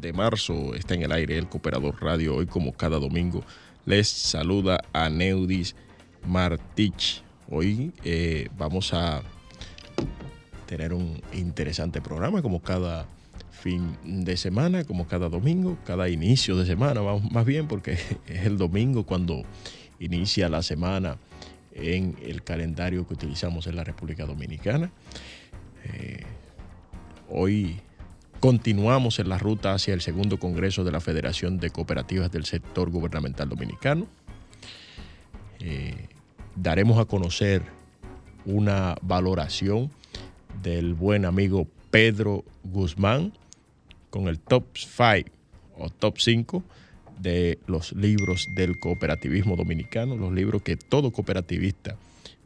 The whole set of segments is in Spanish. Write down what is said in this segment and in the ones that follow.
de marzo está en el aire el Cooperador Radio. Hoy, como cada domingo, les saluda a Neudis Martich. Hoy eh, vamos a tener un interesante programa, como cada fin de semana, como cada domingo, cada inicio de semana, más bien, porque es el domingo cuando inicia la semana en el calendario que utilizamos en la República Dominicana. Eh, hoy Continuamos en la ruta hacia el segundo Congreso de la Federación de Cooperativas del Sector Gubernamental Dominicano. Eh, daremos a conocer una valoración del buen amigo Pedro Guzmán con el top 5 o top 5 de los libros del cooperativismo dominicano, los libros que todo cooperativista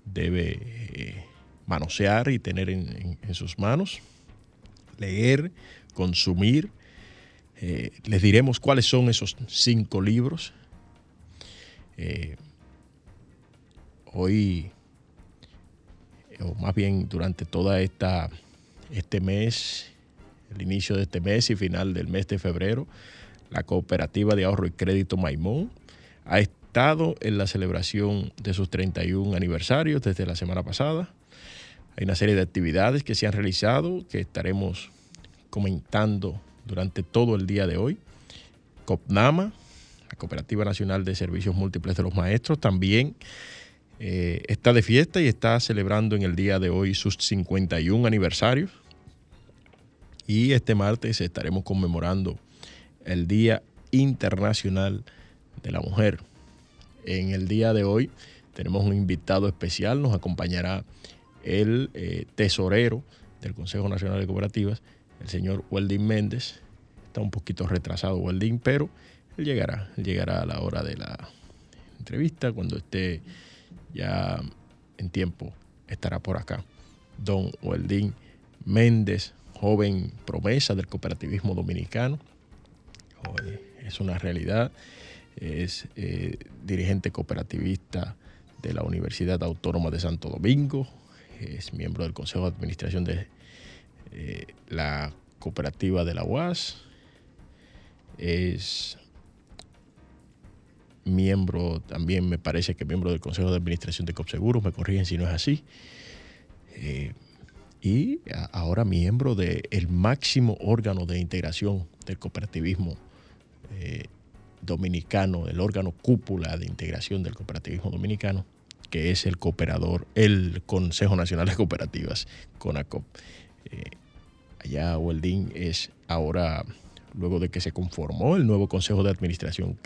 debe eh, manosear y tener en sus manos, leer, consumir. Eh, les diremos cuáles son esos cinco libros. Eh, hoy, o más bien durante toda esta este mes, el inicio de este mes y final del mes de febrero, la Cooperativa de Ahorro y Crédito Maimón ha estado en la celebración de sus 31 aniversarios desde la semana pasada. Hay una serie de actividades que se han realizado que estaremos comentando durante todo el día de hoy. COPNAMA, la Cooperativa Nacional de Servicios Múltiples de los Maestros, también eh, está de fiesta y está celebrando en el día de hoy sus 51 aniversarios. Y este martes estaremos conmemorando el Día Internacional de la Mujer. En el día de hoy tenemos un invitado especial, nos acompañará el eh, tesorero del Consejo Nacional de Cooperativas, el señor Welding Méndez, está un poquito retrasado Weldín, pero él llegará, llegará a la hora de la entrevista, cuando esté ya en tiempo, estará por acá. Don Weldín Méndez, joven promesa del cooperativismo dominicano. Es una realidad, es eh, dirigente cooperativista de la Universidad Autónoma de Santo Domingo, es miembro del Consejo de Administración de eh, la Cooperativa de la UAS, es miembro, también me parece que miembro del Consejo de Administración de COPSEGUROS, me corrigen si no es así, eh, y ahora miembro del máximo órgano de integración del cooperativismo eh, dominicano, el órgano cúpula de integración del cooperativismo dominicano, que es el cooperador, el Consejo Nacional de Cooperativas, CONACOP. Eh, allá Weldín es ahora luego de que se conformó el nuevo Consejo de Administración,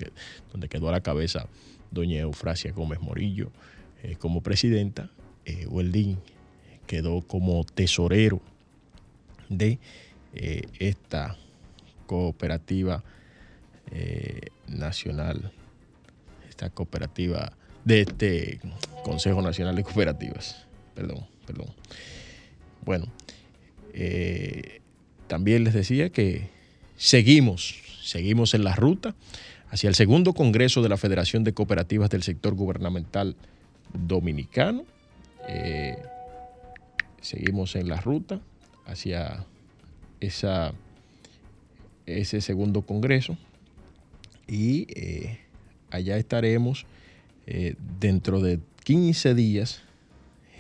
donde quedó a la cabeza doña Eufrasia Gómez Morillo eh, como presidenta, eh, quedó como tesorero de eh, esta cooperativa nacional, esta cooperativa de este Consejo Nacional de Cooperativas. Perdón, perdón. Bueno, también les decía que seguimos, seguimos en la ruta hacia el segundo Congreso de la Federación de Cooperativas del Sector Gubernamental Dominicano. Eh, seguimos en la ruta hacia esa, ese segundo Congreso y eh, allá estaremos eh, dentro de 15 días,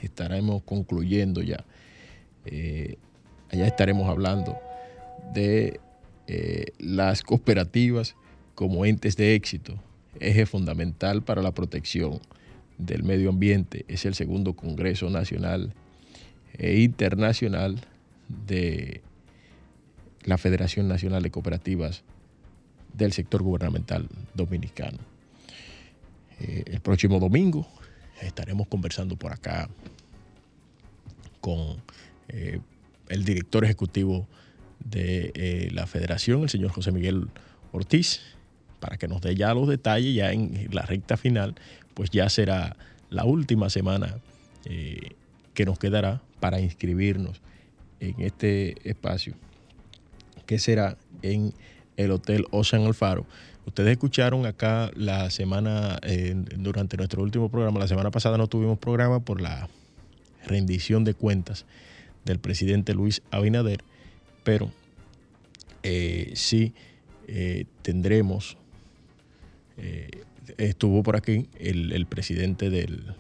estaremos concluyendo ya, allá estaremos hablando de eh, las cooperativas como entes de éxito, eje fundamental para la protección del medio ambiente. Es el segundo Congreso Nacional e Internacional de la Federación Nacional de Cooperativas del Sector Gubernamental Dominicano. Eh, el próximo domingo estaremos conversando por acá con eh, el director ejecutivo de eh, la federación, el señor José Miguel Ortiz, para que nos dé ya los detalles, ya en la recta final, pues ya será la última semana que nos quedará para inscribirnos en este espacio, que será en el Hotel Ocean Alfaro. Ustedes escucharon acá la semana, durante nuestro último programa, la semana pasada no tuvimos programa por la rendición de cuentas del presidente Luis Abinader, pero eh, sí eh, tendremos, eh, estuvo por aquí el, presidente del,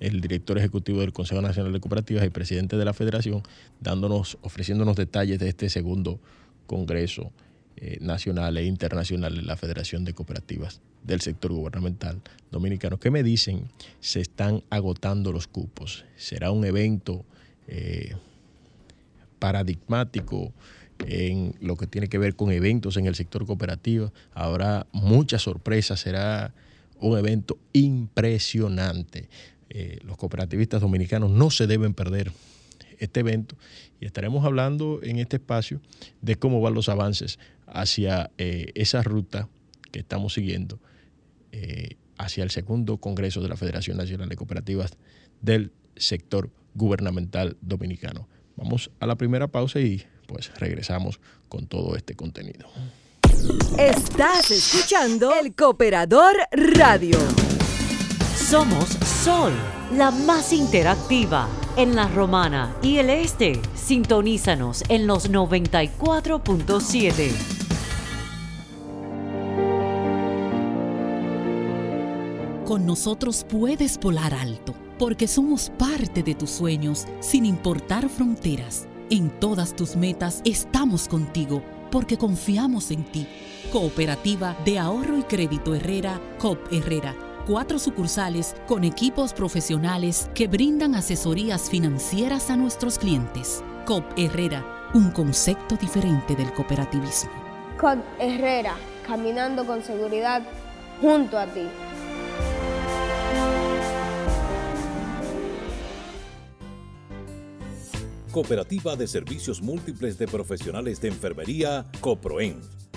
el director ejecutivo del Consejo Nacional de Cooperativas y presidente de la Federación, dándonos, ofreciéndonos detalles de este segundo Congreso Nacional e Internacional de la Federación de Cooperativas del sector gubernamental dominicano. ¿Qué me dicen? Se están agotando los cupos. Será un evento paradigmático en lo que tiene que ver con eventos en el sector cooperativo. Habrá muchas sorpresas, será un evento impresionante. Eh, los cooperativistas dominicanos no se deben perder este evento y estaremos hablando en este espacio de cómo van los avances hacia eh, esa ruta que estamos siguiendo eh, hacia el segundo Congreso de la Federación Nacional de Cooperativas del sector gubernamental dominicano. Vamos a la primera pausa y pues regresamos con todo este contenido. Estás escuchando el Cooperador Radio. Somos Sol, la más interactiva en la Romana y el Este. Sintonízanos en los 94.7. Con nosotros puedes volar alto porque somos parte de tus sueños sin importar fronteras. En todas tus metas estamos contigo porque confiamos en ti. Cooperativa de Ahorro y Crédito Herrera, COP Herrera. Cuatro sucursales con equipos profesionales que brindan asesorías financieras a nuestros clientes. COP Herrera, un concepto diferente del cooperativismo. COP Herrera, caminando con seguridad junto a ti. Cooperativa de Servicios Múltiples de Profesionales de Enfermería, COPROENF,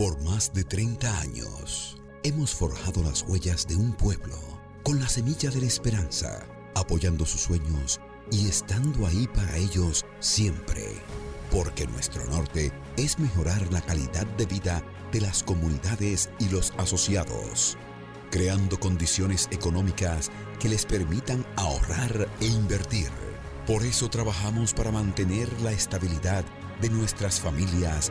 Por más de 30 años, hemos forjado las huellas de un pueblo con la semilla de la esperanza, apoyando sus sueños y estando ahí para ellos siempre. Porque nuestro norte es mejorar la calidad de vida de las comunidades y los asociados, creando condiciones económicas que les permitan ahorrar e invertir. Por eso trabajamos para mantener la estabilidad de nuestras familias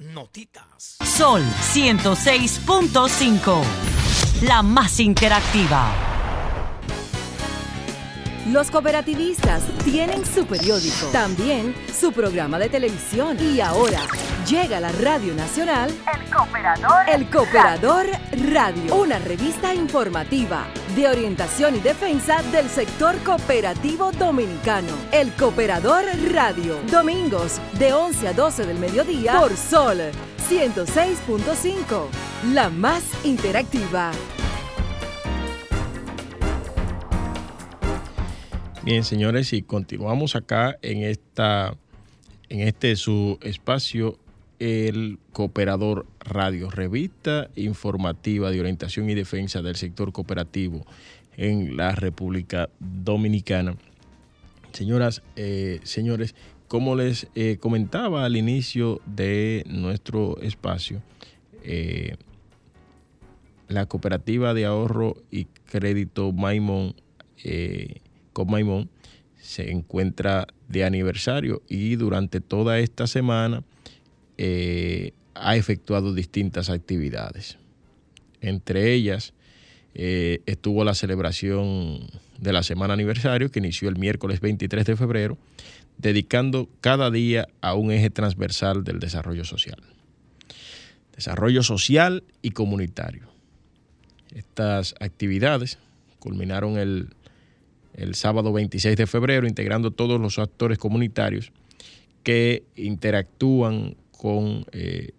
Notitas. Sol 106.5. La más interactiva. Los cooperativistas tienen su periódico, también su programa de televisión y ahora llega a la Radio Nacional El Cooperador. El Cooperador Radio, una revista informativa de orientación y defensa del sector cooperativo dominicano. El Cooperador Radio, domingos de 11 a 12 del mediodía por Sol 106.5, la más interactiva. Bien, señores, y continuamos acá en esta en este su espacio el Cooperador Radio, revista informativa de orientación y defensa del sector cooperativo en la República Dominicana. Señoras, eh, señores, como les eh, comentaba al inicio de nuestro espacio, eh, la cooperativa de ahorro y crédito Maimón, eh, con Maimón, se encuentra de aniversario y durante toda esta semana eh, ha efectuado distintas actividades. Entre ellas eh, estuvo la celebración de la semana aniversario que inició el miércoles 23 de febrero, dedicando cada día a un eje transversal del desarrollo social. Desarrollo social y comunitario. Estas actividades culminaron el, el sábado 26 de febrero, integrando todos los actores comunitarios que interactúan con eh,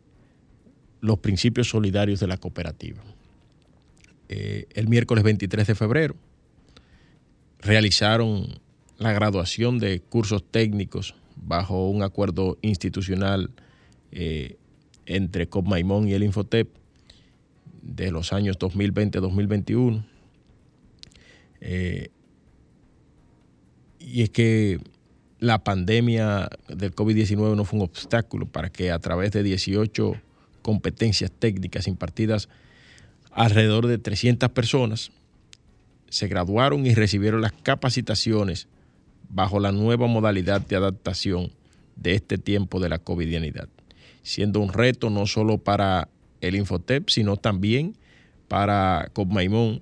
los principios solidarios de la cooperativa. Eh, el miércoles 23 de febrero realizaron la graduación de cursos técnicos bajo un acuerdo institucional eh, entre Copmaimón y el Infotep de los años 2020-2021. Eh, y es que la pandemia del COVID-19 no fue un obstáculo para que a través de 18 competencias técnicas impartidas alrededor de 300 personas se graduaron y recibieron las capacitaciones bajo la nueva modalidad de adaptación de este tiempo de la covidianidad, siendo un reto no solo para el Infotep, sino también para Copmaimón.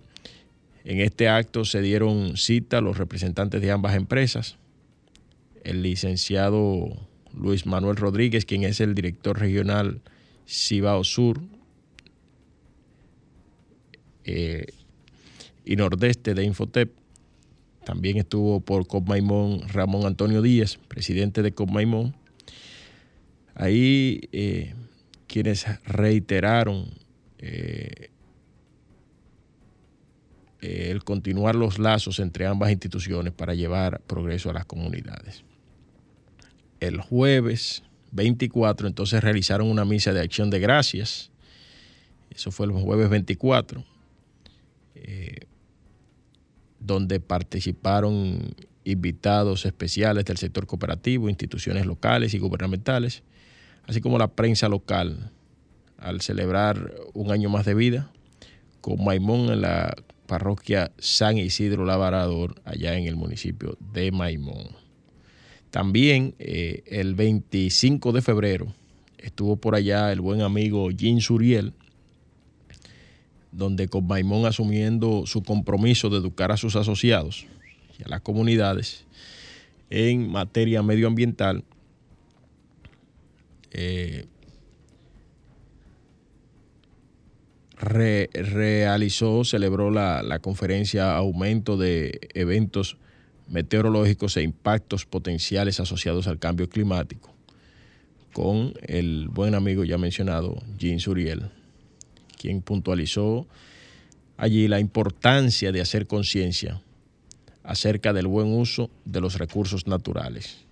En este acto se dieron cita los representantes de ambas empresas, el licenciado Luis Manuel Rodríguez, quien es el director regional Cibao Sur eh, y Nordeste de Infotep. También estuvo por Copmaimón Ramón Antonio Díaz, presidente de Copmaimón. Ahí eh, quienes reiteraron eh, el continuar los lazos entre ambas instituciones para llevar progreso a las comunidades. El jueves 24 entonces realizaron una misa de acción de gracias. Eso fue el jueves 24, eh, donde participaron invitados especiales del sector cooperativo, instituciones locales y gubernamentales, así como la prensa local, al celebrar un año más de vida con Maimón en la parroquia San Isidro Lavarador, allá en el municipio de Maimón. También eh, el 25 de febrero estuvo por allá el buen amigo Jean Suriel, donde con Maimón asumiendo su compromiso de educar a sus asociados y a las comunidades en materia medioambiental, eh, realizó, celebró la, la, conferencia Aumento de Eventos Meteorológicos e Impactos Potenciales Asociados al Cambio Climático con el buen amigo ya mencionado, Jean Suriel, quien puntualizó allí la importancia de hacer conciencia acerca del buen uso de los recursos naturales,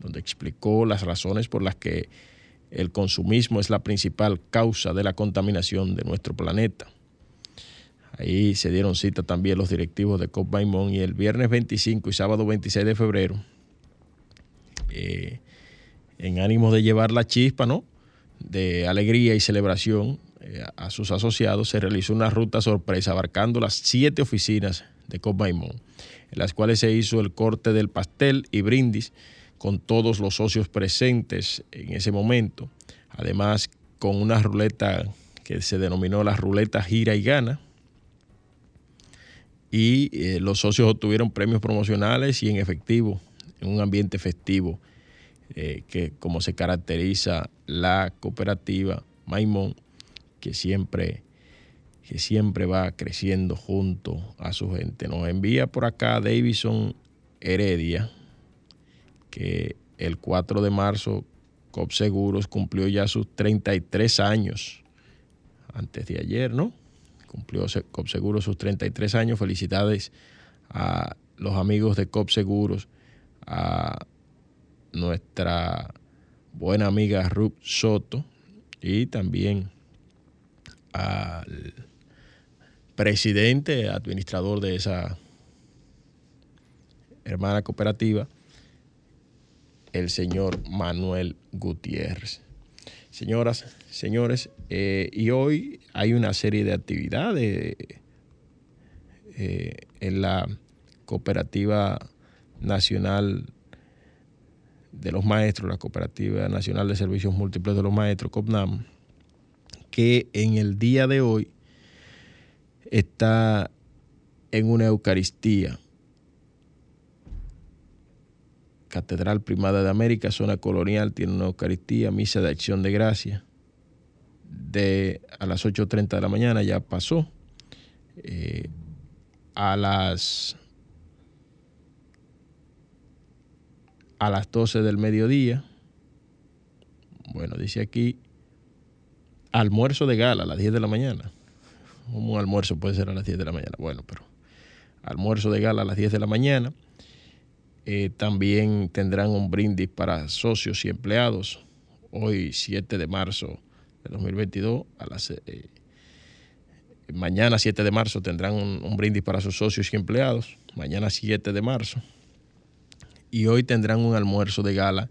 donde explicó las razones por las que el consumismo es la principal causa de la contaminación de nuestro planeta. Ahí se dieron cita también los directivos de COP Maimón y el viernes 25 y sábado 26 de febrero, eh, en ánimo de llevar la chispa, ¿no? De alegría y celebración eh, a sus asociados, se realizó una ruta sorpresa abarcando las siete oficinas de COP Maimón, en las cuales se hizo el corte del pastel y brindis con todos los socios presentes en ese momento. Además, con una ruleta que se denominó la ruleta gira y gana. Y eh, los socios obtuvieron premios promocionales y en efectivo, en un ambiente festivo, eh, que como se caracteriza la cooperativa Maimón, que siempre, que siempre va creciendo junto a su gente. Nos envía por acá Davison Heredia, que el 4 de marzo COP Seguros cumplió ya sus 33 años, antes de ayer, ¿no? Cumplió COP Seguros sus 33 años. Felicidades a los amigos de COP Seguros, a nuestra buena amiga Ruth Soto y también al presidente, administrador de esa hermana cooperativa, el señor Manuel Gutiérrez. Señoras, señores, eh, y hoy hay una serie de actividades eh, en la Cooperativa Nacional de los Maestros, la Cooperativa Nacional de Servicios Múltiples de los Maestros, COPNAM, que en el día de hoy está en una Eucaristía. Catedral Primada de América, zona colonial, tiene una Eucaristía, misa de acción de gracia, de a las 8.30 de la mañana, ya pasó. Eh, a las a las 12 del mediodía, bueno, dice aquí, almuerzo de gala a las 10 de la mañana. Un almuerzo puede ser a las 10 de la mañana, bueno, pero almuerzo de gala a las 10 de la mañana eh, también tendrán un brindis para socios y empleados. Hoy, 7 de marzo de 2022, a las, eh, mañana 7 de marzo tendrán un, brindis para sus socios y empleados. Mañana 7 de marzo. Y hoy tendrán un almuerzo de gala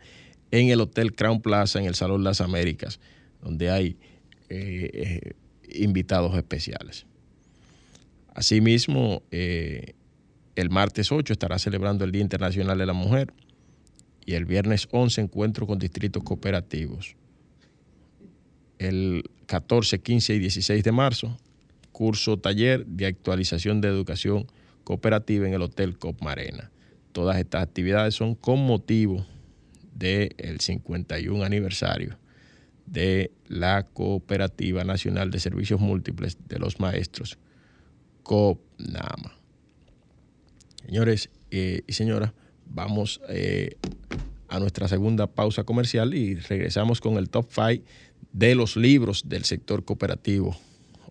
en el Hotel Crown Plaza, en el Salón Las Américas, donde hay eh, invitados especiales. Asimismo, el martes 8 estará celebrando el Día Internacional de la Mujer y el viernes 11 encuentro con distritos cooperativos. El 14, 15 y 16 de marzo, curso taller de actualización de educación cooperativa en el Hotel Cop Marena. Todas estas actividades son con motivo del 51 aniversario de la Cooperativa Nacional de Servicios Múltiples de los Maestros, COPNAMA. Señores eh, y señoras, vamos eh, a nuestra segunda pausa comercial y regresamos con el top 5 de los libros del sector cooperativo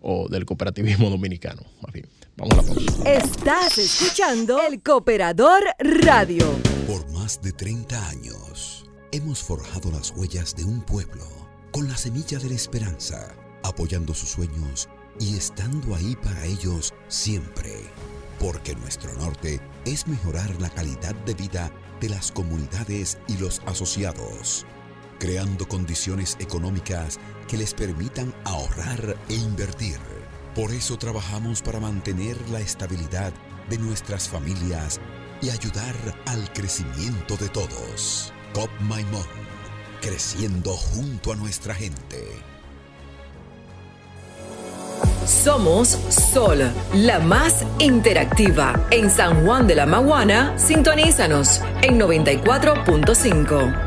o del cooperativismo dominicano. Más bien, vamos a la pausa. Estás escuchando El Cooperador Radio. Por más de 30 años, hemos forjado las huellas de un pueblo con la semilla de la esperanza, apoyando sus sueños y estando ahí para ellos siempre. Porque nuestro norte es mejorar la calidad de vida de las comunidades y los asociados, creando condiciones económicas que les permitan ahorrar e invertir. Por eso trabajamos para mantener la estabilidad de nuestras familias y ayudar al crecimiento de todos. COP Maimón, creciendo junto a nuestra gente. Somos Sol, la más interactiva. En San Juan de la Maguana, sintonízanos en 94.5.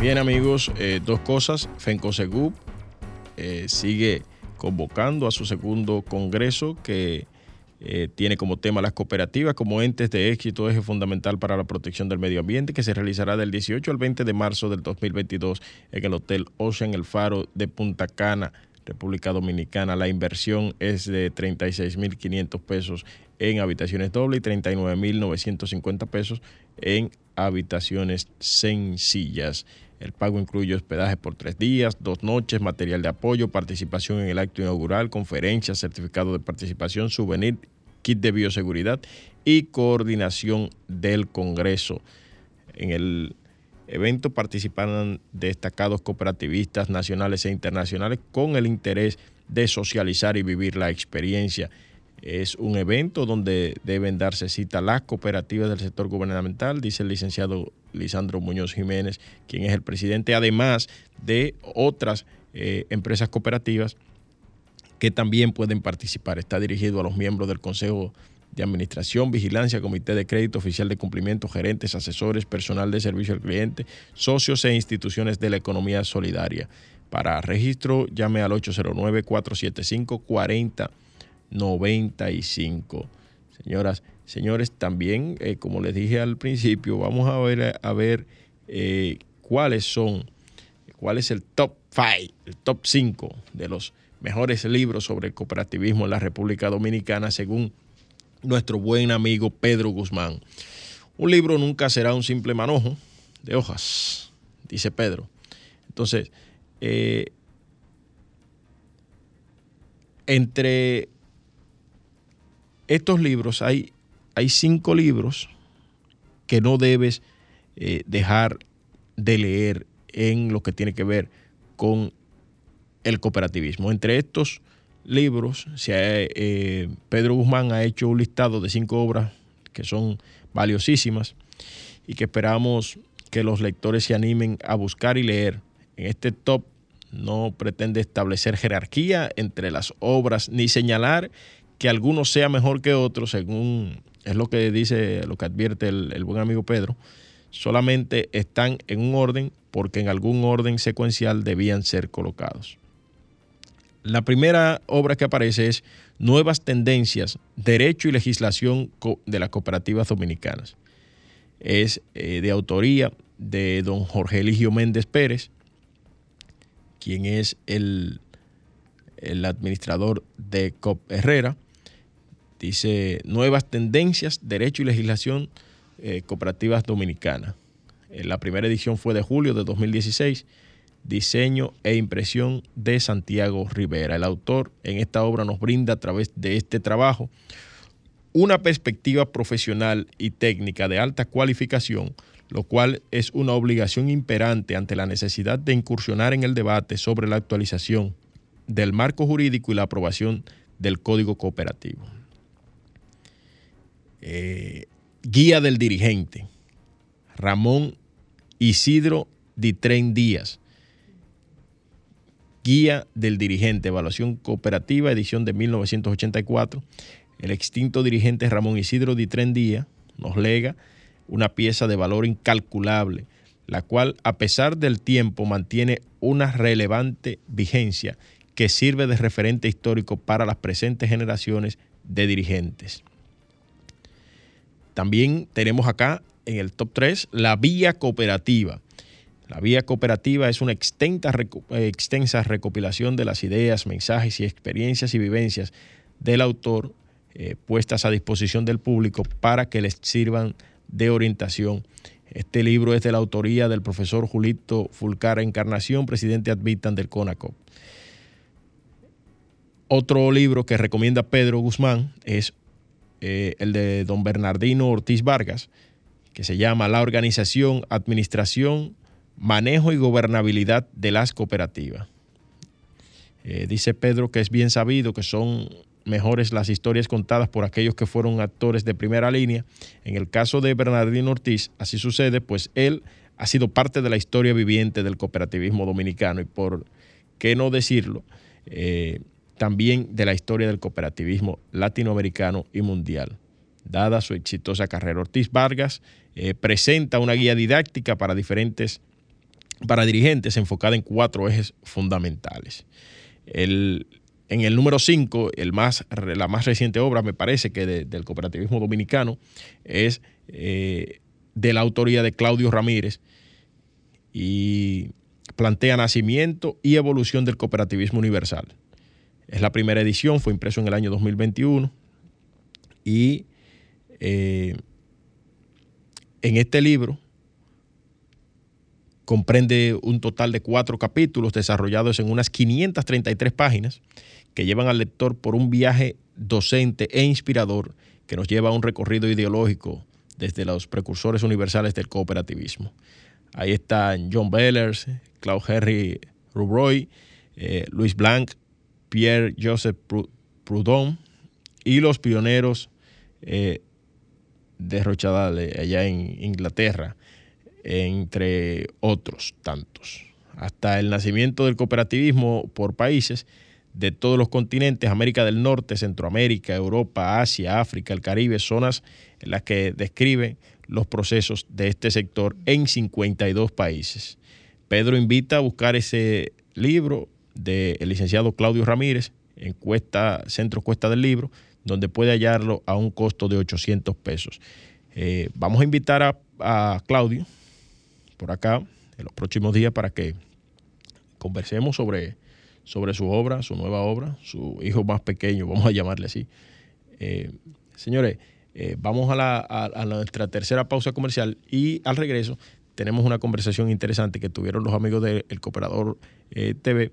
Bien amigos, eh, dos cosas. FENCOSEGUP eh, sigue convocando a su segundo congreso que eh, tiene como tema las cooperativas como entes de éxito, eje fundamental para la protección del medio ambiente, que se realizará del 18 al 20 de marzo del 2022 en el Hotel Ocean El Faro de Punta Cana, República Dominicana. La inversión es de 36.500 pesos en habitaciones doble y 39.950 pesos en habitaciones sencillas. El pago incluye hospedaje por tres días, dos noches, material de apoyo, participación en el acto inaugural, conferencias, certificado de participación, souvenir, kit de bioseguridad y coordinación del Congreso. En el evento participarán destacados cooperativistas nacionales e internacionales con el interés de socializar y vivir la experiencia. Es un evento donde deben darse cita las cooperativas del sector gubernamental, dice el licenciado Lisandro Muñoz Jiménez, quien es el presidente, además de otras eh, empresas cooperativas que también pueden participar. Está dirigido a los miembros del Consejo de Administración, Vigilancia, Comité de Crédito, Oficial de Cumplimiento, gerentes, asesores, personal de servicio al cliente, socios e instituciones de la economía solidaria. Para registro, llame al 809-475-40. 95. Señoras, señores, también, eh, como les dije al principio, vamos a ver, a ver eh, cuáles son, cuál es el top 5, el top 5 de los mejores libros sobre cooperativismo en la República Dominicana, según nuestro buen amigo Pedro Guzmán. Un libro nunca será un simple manojo de hojas dice Pedro. Entonces, eh, entre estos libros hay, hay cinco libros que no debes eh, dejar de leer en lo que tiene que ver con el cooperativismo. Entre estos libros, eh, Pedro Guzmán ha hecho un listado de cinco obras que son valiosísimas y que esperamos que los lectores se animen a buscar y leer. En este top no pretende establecer jerarquía entre las obras ni señalar que algunos sea mejor que otros, según es lo que dice, lo que advierte el, el buen amigo Pedro. Solamente están en un orden porque en algún orden secuencial debían ser colocados. La primera obra que aparece es Nuevas Tendencias, Derecho y Legislación de las Cooperativas Dominicanas. Es eh, de autoría de don Jorge Eligio Méndez Pérez, quien es el, el administrador de COP Herrera. Dice Nuevas Tendencias, Derecho y Legislación eh, Cooperativas Dominicanas. Eh, la primera edición fue de julio de 2016 diseño e impresión de Santiago Rivera. El autor en esta obra nos brinda a través de este trabajo una perspectiva profesional y técnica de alta cualificación, lo cual es una obligación imperante ante la necesidad de incursionar en el debate sobre la actualización del marco jurídico y la aprobación del Código Cooperativo. Eh, guía del dirigente, Ramón Isidro Ditren Díaz, Guía del Dirigente, Evaluación Cooperativa, edición de 1984. El extinto dirigente Ramón Isidro Ditren Díaz nos lega una pieza de valor incalculable, la cual, a pesar del tiempo, mantiene una relevante vigencia que sirve de referente histórico para las presentes generaciones de dirigentes. También tenemos acá en el top 3 la vía cooperativa la vía cooperativa es una extensa, extensa recopilación de las ideas, mensajes y experiencias y vivencias del autor eh, puestas a disposición del público para que les sirvan de orientación. Este libro es de la autoría del profesor Julito Fulcara Encarnación, presidente admitan del CONACOP. Otro libro que recomienda Pedro Guzmán es eh, el de don Bernardino Ortiz Vargas, que se llama La Organización, Administración manejo y gobernabilidad de las cooperativas. Eh, dice Pedro que es bien sabido que son mejores las historias contadas por aquellos que fueron actores de primera línea. En el caso de Bernardino Ortiz, así sucede, pues él ha sido parte de la historia viviente del cooperativismo dominicano y por qué no decirlo, eh, también de la historia del cooperativismo latinoamericano y mundial. Dada su exitosa carrera, Ortiz Vargas eh, presenta una guía didáctica para diferentes para dirigentes enfocada en cuatro ejes fundamentales. en el número 5, la más reciente obra, me parece que del cooperativismo dominicano, es eh, de la autoría de Claudio Ramírez y plantea nacimiento y evolución del cooperativismo universal. Es la primera edición, fue impreso en el año 2021 y eh, en este libro comprende un total de cuatro capítulos desarrollados en unas 533 páginas que llevan al lector por un viaje docente e inspirador que nos lleva a un recorrido ideológico desde los precursores universales del cooperativismo. Ahí están John Bellers, Claude Henry Rubroy, eh, Luis Blanc, Pierre Joseph Proudhon y los pioneros eh, de Rochadale allá en Inglaterra, entre otros tantos. Hasta el nacimiento del cooperativismo por países de todos los continentes, América del Norte, Centroamérica, Europa, Asia, África, el Caribe, zonas en las que describe los procesos de este sector en 52 países. Pedro invita a buscar ese libro del licenciado Claudio Ramírez en Cuesta, Centro Cuesta del Libro, donde puede hallarlo a un costo de 800 pesos. Eh, vamos a invitar a, Claudio por acá en los próximos días para que conversemos sobre, sobre su obra, su nueva obra, su hijo más pequeño, vamos a llamarle así. Eh, señores, eh, vamos a, la, a, nuestra tercera pausa comercial y al regreso tenemos una conversación interesante que tuvieron los amigos del Cooperador TV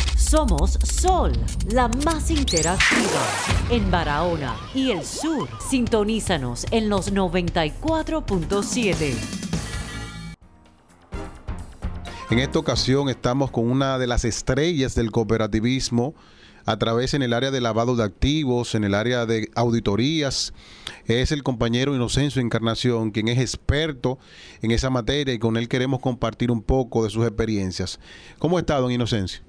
Somos Sol, la más interactiva en Barahona y el sur. Sintonízanos en los 94.7. En esta ocasión estamos con una de las estrellas del cooperativismo a través en el área de lavado de activos, en el área de auditorías. Es el compañero Inocencio Encarnación, quien es experto en esa materia y con él queremos compartir un poco de sus experiencias. ¿Cómo está, don Inocencio?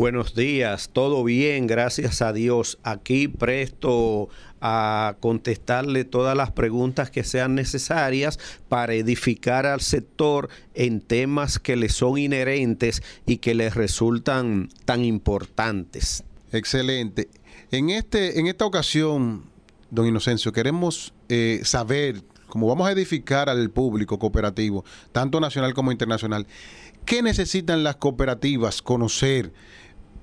Buenos días, todo bien, gracias a Dios. Aquí presto a contestarle todas las preguntas que sean necesarias para edificar al sector en temas que le son inherentes y que les resultan tan importantes. Excelente. En, este, en esta ocasión, don Inocencio, queremos eh, saber, como vamos a edificar al público cooperativo, tanto nacional como internacional, ¿qué necesitan las cooperativas conocer?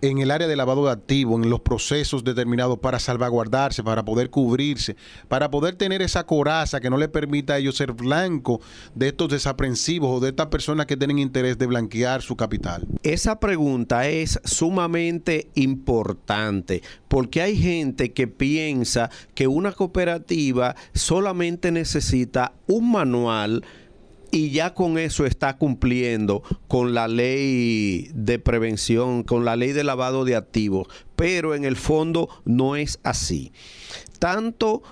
en el área de lavado de activos, en los procesos determinados para salvaguardarse, para poder cubrirse, para poder tener esa coraza que no le permita a ellos ser blanco de estos desaprensivos o de estas personas que tienen interés de blanquear su capital? Esa pregunta es sumamente importante porque hay gente que piensa que una cooperativa solamente necesita un manual y ya con eso está cumpliendo con la ley de prevención, con la ley de lavado de activos, pero en el fondo no es así. Tanto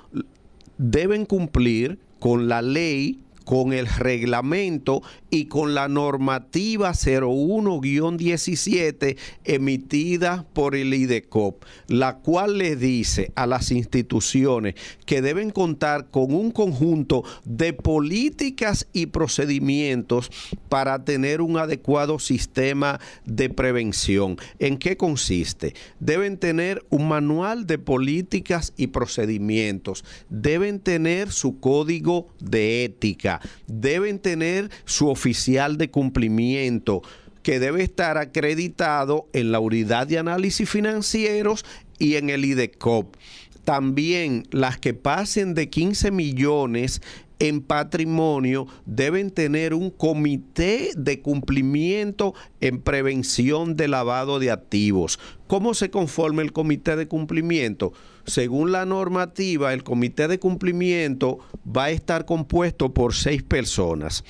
deben cumplir con la ley con el reglamento y con la normativa 01-17 emitida por el IDECOP, la cual le dice a las instituciones que deben contar con un conjunto de políticas y procedimientos para tener un adecuado sistema de prevención. ¿En qué consiste? Deben tener un manual de políticas y procedimientos, deben tener su código de ética, deben tener su oficial de cumplimiento que debe estar acreditado en la unidad de análisis financieros y en el IDECOP. También las que pasen de 15 millones en patrimonio deben tener un comité de cumplimiento en prevención de lavado de activos. ¿Cómo se conforma el comité de cumplimiento? Según la normativa, el comité de cumplimiento va a estar compuesto por seis personas,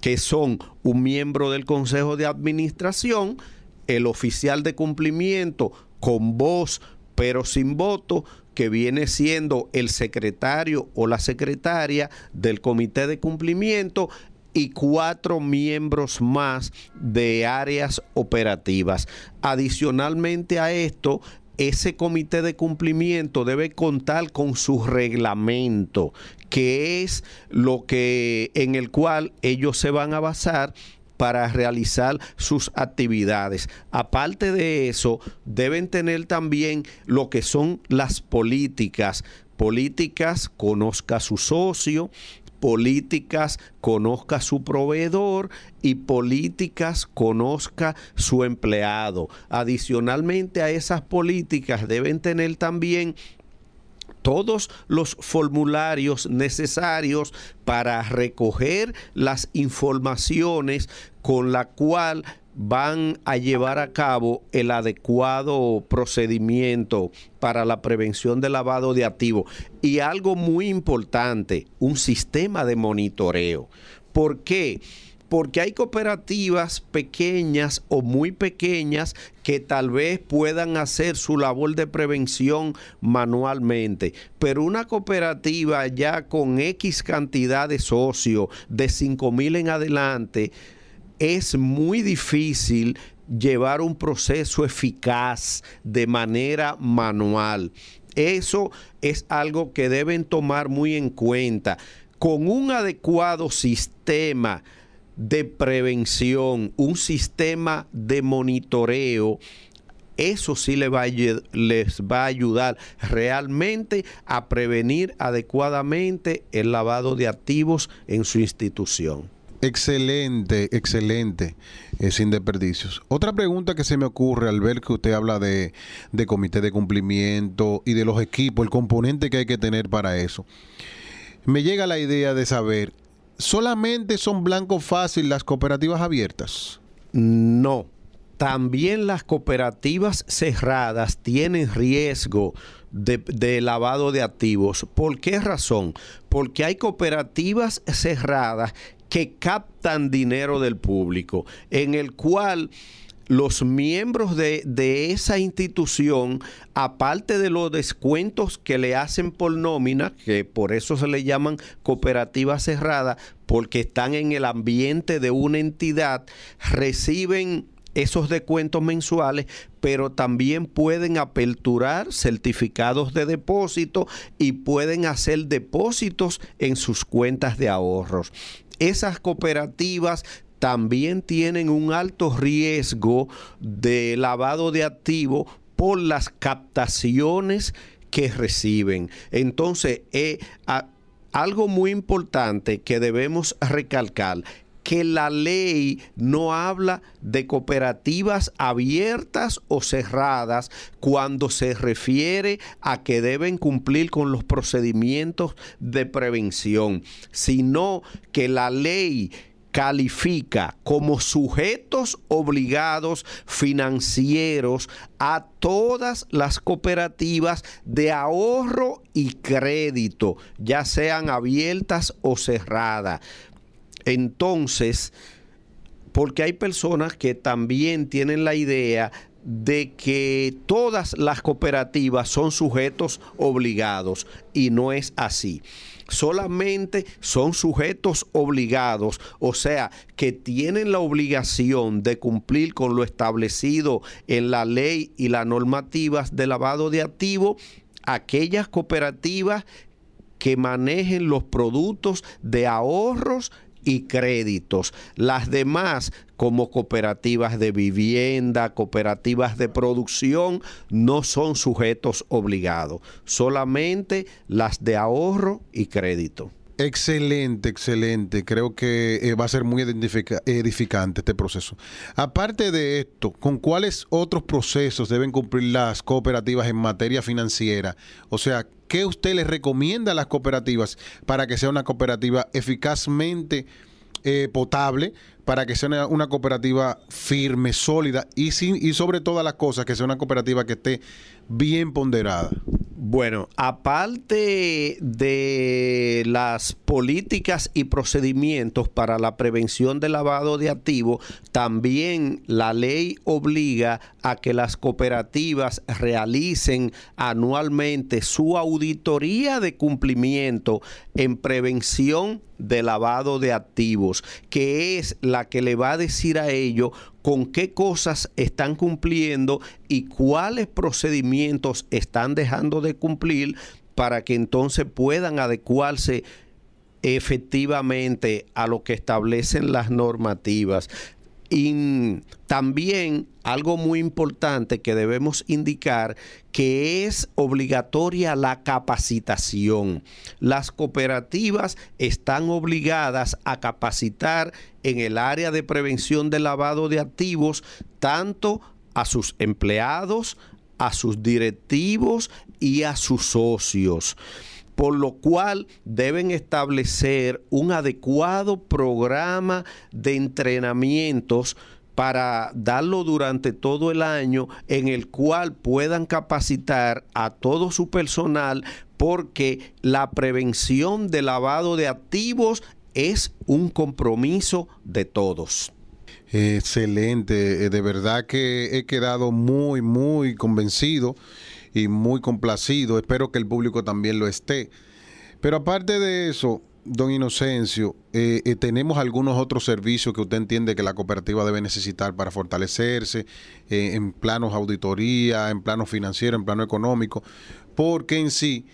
que son un miembro del Consejo de Administración, el oficial de cumplimiento con voz pero sin voto, que viene siendo el secretario o la secretaria del comité de cumplimiento y cuatro miembros más de áreas operativas. Adicionalmente a esto, ese comité de cumplimiento debe contar con su reglamento, que es lo que en el cual ellos se van a basar para realizar sus actividades. Aparte de eso, deben tener también lo que son las políticas. Políticas, conozca su socio, políticas conozca su proveedor y políticas conozca su empleado. Adicionalmente a esas políticas deben tener también todos los formularios necesarios para recoger las informaciones con la cual van a llevar a cabo el adecuado procedimiento para la prevención del lavado de activos. Y algo muy importante, un sistema de monitoreo. ¿Por qué? porque hay cooperativas pequeñas o muy pequeñas que tal vez puedan hacer su labor de prevención manualmente, pero una cooperativa ya con X cantidad de socios, de 5 mil en adelante, es muy difícil llevar un proceso eficaz de manera manual. Eso es algo que deben tomar muy en cuenta. Con un adecuado sistema de prevención, un sistema de monitoreo, eso sí les va, a, les va a ayudar realmente a prevenir adecuadamente el lavado de activos en su institución. Excelente, excelente, eh, sin desperdicios. Otra pregunta que se me ocurre al ver que usted habla de, de comité de cumplimiento y de los equipos, el componente que hay que tener para eso. Me llega la idea de saber, ¿solamente son blanco fácil las cooperativas abiertas? No. También las cooperativas cerradas tienen riesgo de, de, lavado de activos. ¿Por qué razón? Porque hay cooperativas cerradas que captan dinero del público, en el cual los miembros de, de, esa institución, aparte de los descuentos que le hacen por nómina, que por eso se le llaman cooperativas cerradas, porque están en el ambiente de una entidad, reciben esos descuentos mensuales, pero también pueden aperturar certificados de depósito y pueden hacer depósitos en sus cuentas de ahorros. Esas cooperativas también tienen un alto riesgo de lavado de activos por las captaciones que reciben. Entonces, eh, algo muy importante que debemos recalcar que la ley no habla de cooperativas abiertas o cerradas cuando se refiere a que deben cumplir con los procedimientos de prevención, sino que la ley califica como sujetos obligados financieros a todas las cooperativas de ahorro y crédito, ya sean abiertas o cerradas. Entonces, porque hay personas que también tienen la idea de que todas las cooperativas son sujetos obligados y no es así. Solamente son sujetos obligados, o sea, que tienen la obligación de cumplir con lo establecido en la ley y las normativas de lavado de activos aquellas cooperativas que manejen los productos de ahorros y créditos. Las demás, como cooperativas de vivienda, cooperativas de producción, no son sujetos obligados, solamente las de ahorro y crédito. Excelente, excelente. Creo que eh, va a ser muy edificante este proceso. Aparte de esto, ¿con cuáles otros procesos deben cumplir las cooperativas en materia financiera? O sea, ¿qué usted les recomienda a las cooperativas para que sea una cooperativa eficazmente eh, potable, para que sea una, cooperativa firme, sólida y, sin, y sobre todas las cosas que sea una cooperativa que esté bien ponderada? Bueno, aparte de las políticas y procedimientos para la prevención del lavado de activos, también la ley obliga a que las cooperativas realicen anualmente su auditoría de cumplimiento en prevención de lavado de activos, que es la que le va a decir a ellos con qué cosas están cumpliendo y cuáles procedimientos están dejando de cumplir para que entonces puedan adecuarse efectivamente a lo que establecen las normativas. Y también algo muy importante que debemos indicar que es obligatoria la capacitación. Las cooperativas están obligadas a capacitar en el área de prevención del lavado de activos tanto a sus empleados, a sus directivos y a sus socios por lo cual deben establecer un adecuado programa de entrenamientos para darlo durante todo el año en el cual puedan capacitar a todo su personal porque la prevención de lavado de activos es un compromiso de todos. Excelente, eh, de verdad que he quedado muy, muy convencido y muy complacido. Espero que el público también lo esté. Pero aparte de eso, don Inocencio, eh, eh, tenemos algunos otros servicios que usted entiende que la cooperativa debe necesitar para fortalecerse en planos auditoría, en plano financiero, en plano económico, porque en sí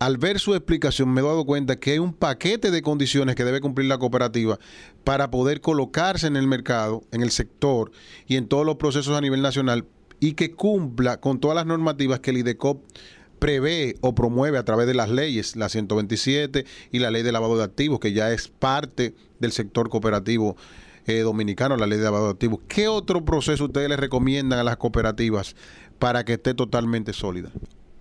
al ver su explicación me he dado cuenta que hay un paquete de condiciones que debe cumplir la cooperativa para poder colocarse en el mercado, en el sector y en todos los procesos a nivel nacional y que cumpla con todas las normativas que el IDECOP prevé o promueve a través de las leyes, la 127 y la ley de lavado de activos, que ya es parte del sector cooperativo eh, dominicano, la ley de lavado de activos. ¿Qué otro proceso ustedes le recomiendan a las cooperativas para que esté totalmente sólida?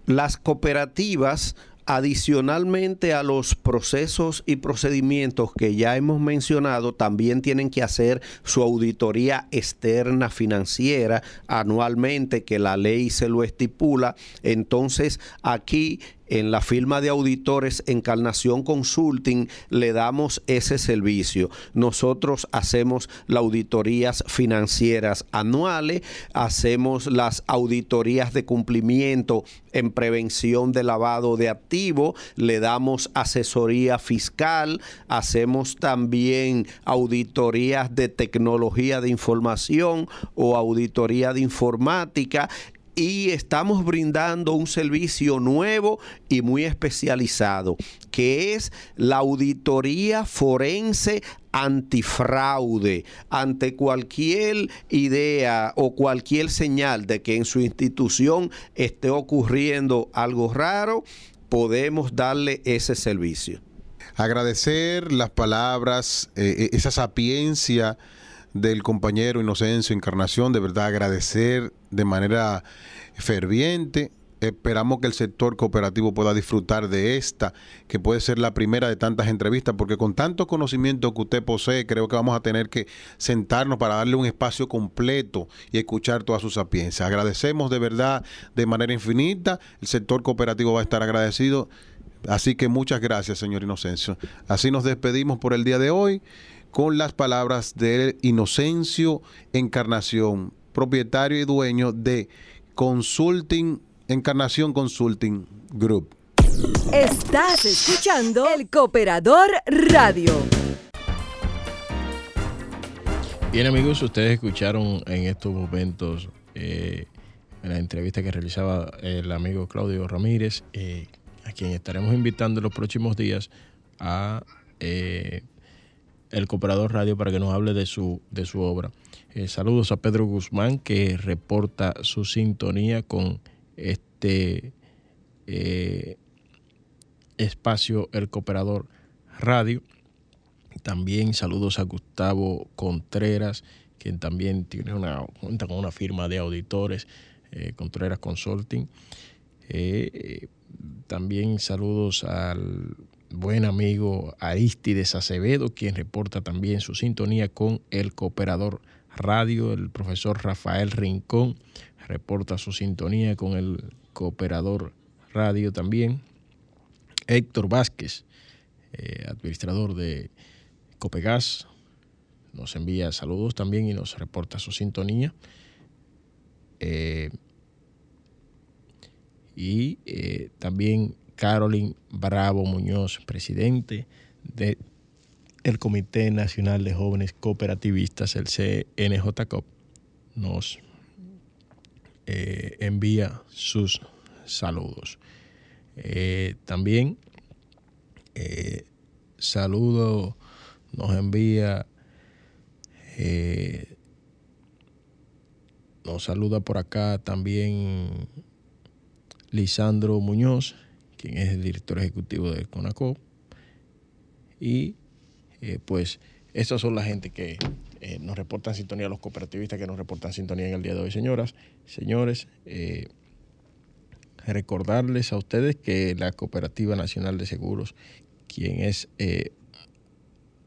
Las cooperativas adicionalmente a los procesos y procedimientos que ya hemos mencionado, también tienen que hacer su auditoría externa financiera anualmente, que la ley se lo estipula. Entonces, aquí en la firma de auditores Encarnación Consulting le damos ese servicio. Nosotros hacemos las auditorías financieras anuales, hacemos las auditorías de cumplimiento en prevención de lavado de activos, le damos asesoría fiscal, hacemos también auditorías de tecnología de información o auditoría de informática y estamos brindando un servicio nuevo y muy especializado, que es la auditoría forense antifraude ante cualquier idea o cualquier señal de que en su institución esté ocurriendo algo raro, podemos darle ese servicio. Agradecer las palabras, eh, eh, esa sapiencia del compañero Inocencio Encarnación, de verdad agradecer de manera ferviente. Esperamos que el sector cooperativo pueda disfrutar de esta, que puede ser la primera de tantas entrevistas, porque con tanto conocimiento que usted posee, creo que vamos a tener que sentarnos para darle un espacio completo y escuchar toda su sapiencia. Agradecemos de verdad de manera infinita, el sector cooperativo va a estar agradecido, así que muchas gracias, señor Inocencio. Así nos despedimos por el día de hoy con las palabras de Inocencio Encarnación, propietario y dueño de Consulting, Encarnación Consulting Group. Estás escuchando el Cooperador Radio. Bien amigos, ustedes escucharon en estos momentos eh, la entrevista que realizaba el amigo Claudio Ramírez, eh, a quien estaremos invitando en los próximos días a eh, el Cooperador Radio para que nos hable de su, de su obra. Eh, saludos a Pedro Guzmán que reporta su sintonía con este eh, espacio El Cooperador Radio. También saludos a Gustavo Contreras, quien también tiene una, cuenta con una firma de auditores, eh, Contreras Consulting. también saludos al buen amigo Aristides Acevedo, quien reporta también su sintonía con el Cooperador Radio. El profesor Rafael Rincón reporta su sintonía con el Cooperador Radio también. Héctor Vázquez, eh, administrador de Copegas, nos envía saludos también y nos reporta su sintonía. Eh, y eh, también Carolyn Bravo Muñoz, presidente del Comité Nacional de Jóvenes Cooperativistas, el CNJCOP, nos eh, envía sus saludos. Eh, también eh, saludo nos envía, nos saluda por acá también Lisandro Muñoz, quien es el director ejecutivo de CONACO. Y eh, pues esas son la gente que eh, nos reportan sintonía, los cooperativistas que nos reportan sintonía en el día de hoy, señoras, señores. Eh, recordarles a ustedes que la Cooperativa Nacional de Seguros, quien es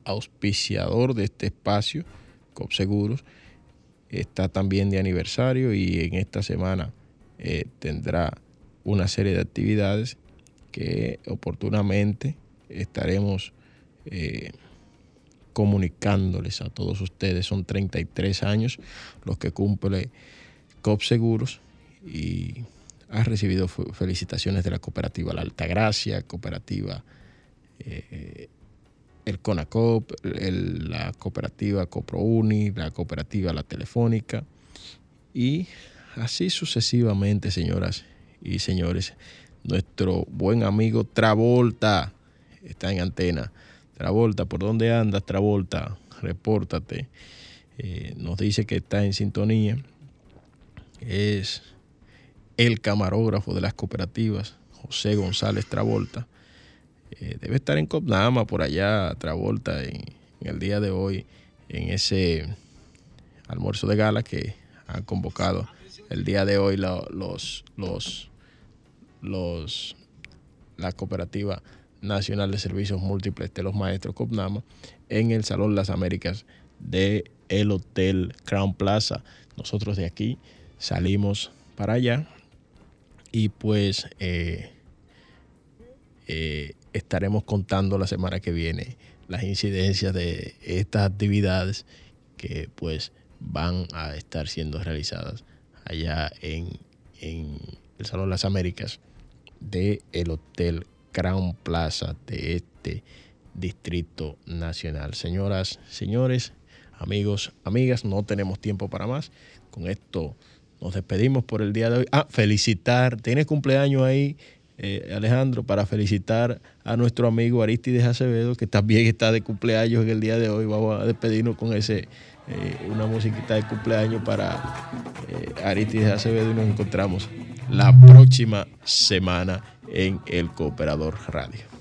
auspiciador de este espacio, COPSEGUROS, está también de aniversario y en esta semana tendrá una serie de actividades que oportunamente estaremos eh, comunicándoles a todos ustedes. Son 33 años los que cumple COP Seguros y ha recibido felicitaciones de la cooperativa La Altagracia, cooperativa eh, el CONACOP, la cooperativa CoproUni, la cooperativa La Telefónica y así sucesivamente, señoras y señores. Nuestro buen amigo Travolta está en antena. Travolta, ¿por dónde andas, Travolta? Repórtate. Eh, nos dice que está en sintonía. Es el camarógrafo de las cooperativas, José González Travolta. Eh, debe estar en Copnama, por allá, Travolta, en, el día de hoy, en ese almuerzo de gala que han convocado el día de hoy los, los, los, la cooperativa nacional de servicios múltiples de los maestros Copnama en el Salón Las Américas de el Hotel Crown Plaza. Nosotros de aquí salimos para allá y pues eh, eh, estaremos contando la semana que viene las incidencias de estas actividades que pues van a estar siendo realizadas allá en, el Salón Las Américas del el Hotel Crown Plaza de este Distrito Nacional. Señoras, señores, amigos, amigas, no tenemos tiempo para más. Con esto nos despedimos por el día de hoy. Ah, felicitar, tiene cumpleaños ahí eh, Alejandro, para felicitar a nuestro amigo Aristides Acevedo, que también está de cumpleaños en el día de hoy. Vamos a despedirnos con ese eh, una musiquita de cumpleaños para eh, Acevedo y nos encontramos la próxima semana en el Cooperador Radio.